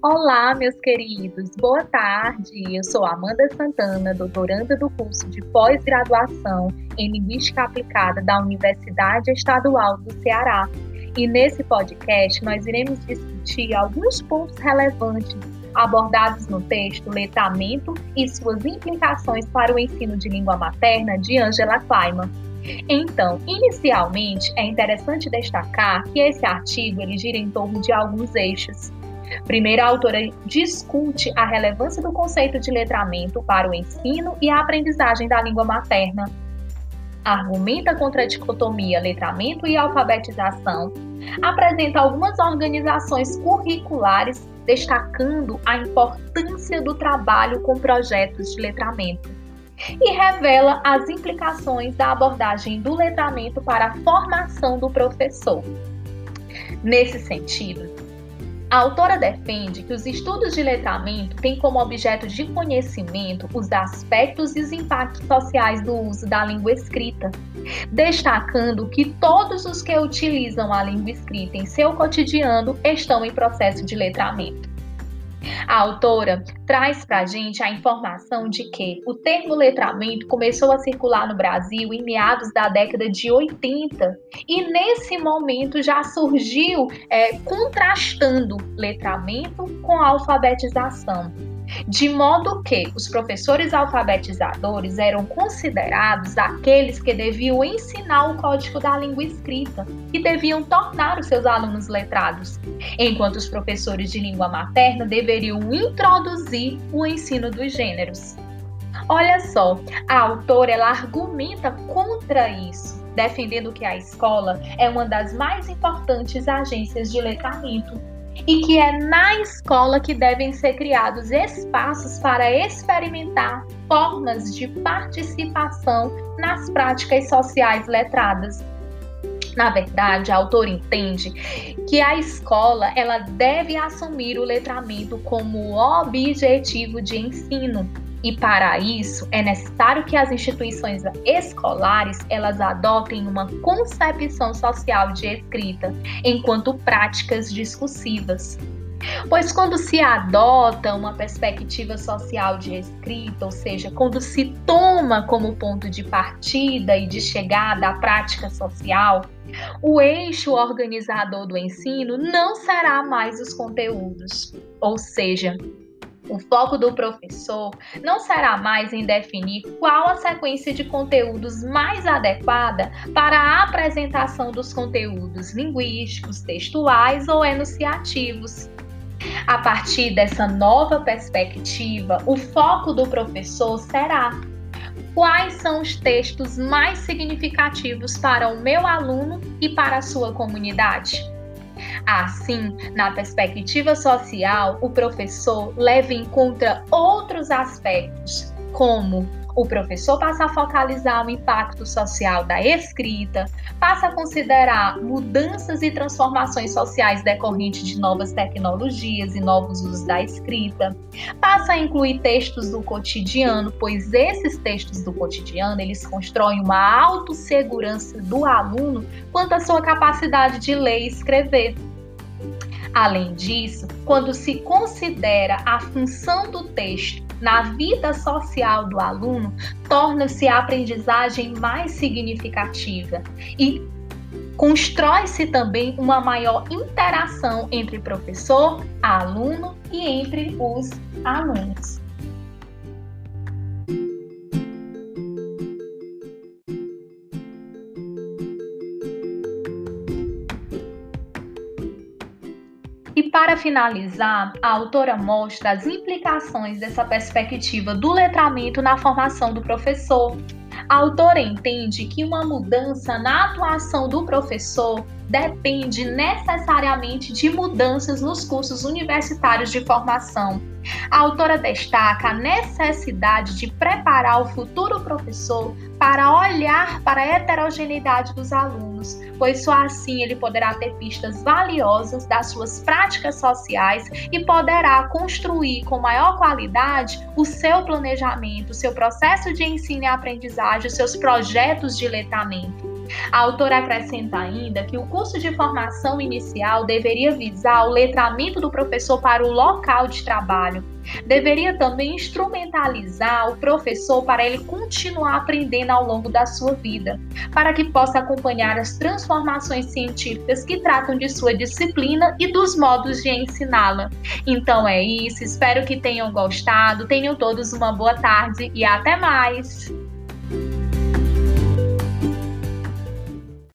Olá, meus queridos, boa tarde. Eu sou Amanda Santana, doutoranda do curso de pós-graduação em Linguística Aplicada da Universidade Estadual do Ceará. E nesse podcast nós iremos discutir alguns pontos relevantes abordados no texto Letramento e suas implicações para o ensino de língua materna de Angela Kleiman. Então, inicialmente, é interessante destacar que esse artigo ele gira em torno de alguns eixos. Primeiro, a autora discute a relevância do conceito de letramento para o ensino e a aprendizagem da língua materna. Argumenta contra a dicotomia letramento e alfabetização. Apresenta algumas organizações curriculares destacando a importância do trabalho com projetos de letramento. E revela as implicações da abordagem do letramento para a formação do professor. Nesse sentido, a autora defende que os estudos de letramento têm como objeto de conhecimento os aspectos e os impactos sociais do uso da língua escrita, destacando que todos os que utilizam a língua escrita em seu cotidiano estão em processo de letramento. A autora traz para a gente a informação de que o termo letramento começou a circular no Brasil em meados da década de 80 e nesse momento já surgiu é, contrastando letramento com alfabetização de modo que os professores alfabetizadores eram considerados aqueles que deviam ensinar o código da língua escrita e deviam tornar os seus alunos letrados, enquanto os professores de língua materna deveriam introduzir o ensino dos gêneros. Olha só, a autora ela argumenta contra isso, defendendo que a escola é uma das mais importantes agências de letramento e que é na escola que devem ser criados espaços para experimentar formas de participação nas práticas sociais letradas. Na verdade, a autora entende que a escola ela deve assumir o letramento como objetivo de ensino e para isso é necessário que as instituições escolares elas adotem uma concepção social de escrita enquanto práticas discursivas. Pois quando se adota uma perspectiva social de escrita, ou seja, quando se toma como ponto de partida e de chegada a prática social, o eixo organizador do ensino não será mais os conteúdos, ou seja, o foco do professor não será mais em definir qual a sequência de conteúdos mais adequada para a apresentação dos conteúdos linguísticos, textuais ou enunciativos. A partir dessa nova perspectiva, o foco do professor será quais são os textos mais significativos para o meu aluno e para a sua comunidade. Assim, na perspectiva social, o professor leva em conta outros aspectos, como o professor passa a focalizar o impacto social da escrita, passa a considerar mudanças e transformações sociais decorrentes de novas tecnologias e novos usos da escrita, passa a incluir textos do cotidiano, pois esses textos do cotidiano eles constroem uma autossegurança do aluno quanto à sua capacidade de ler e escrever. Além disso, quando se considera a função do texto na vida social do aluno, torna-se a aprendizagem mais significativa e constrói-se também uma maior interação entre professor, aluno e entre os alunos. E para finalizar, a autora mostra as implicações dessa perspectiva do letramento na formação do professor. A autora entende que uma mudança na atuação do professor depende necessariamente de mudanças nos cursos universitários de formação. A autora destaca a necessidade de preparar o futuro professor para olhar para a heterogeneidade dos alunos, pois só assim ele poderá ter pistas valiosas das suas práticas sociais e poderá construir com maior qualidade o seu planejamento, seu processo de ensino e aprendizagem, os seus projetos de letramento. A autora acrescenta ainda que o curso de formação inicial deveria visar o letramento do professor para o local de trabalho. Deveria também instrumentalizar o professor para ele continuar aprendendo ao longo da sua vida, para que possa acompanhar as transformações científicas que tratam de sua disciplina e dos modos de ensiná-la. Então é isso, espero que tenham gostado, tenham todos uma boa tarde e até mais!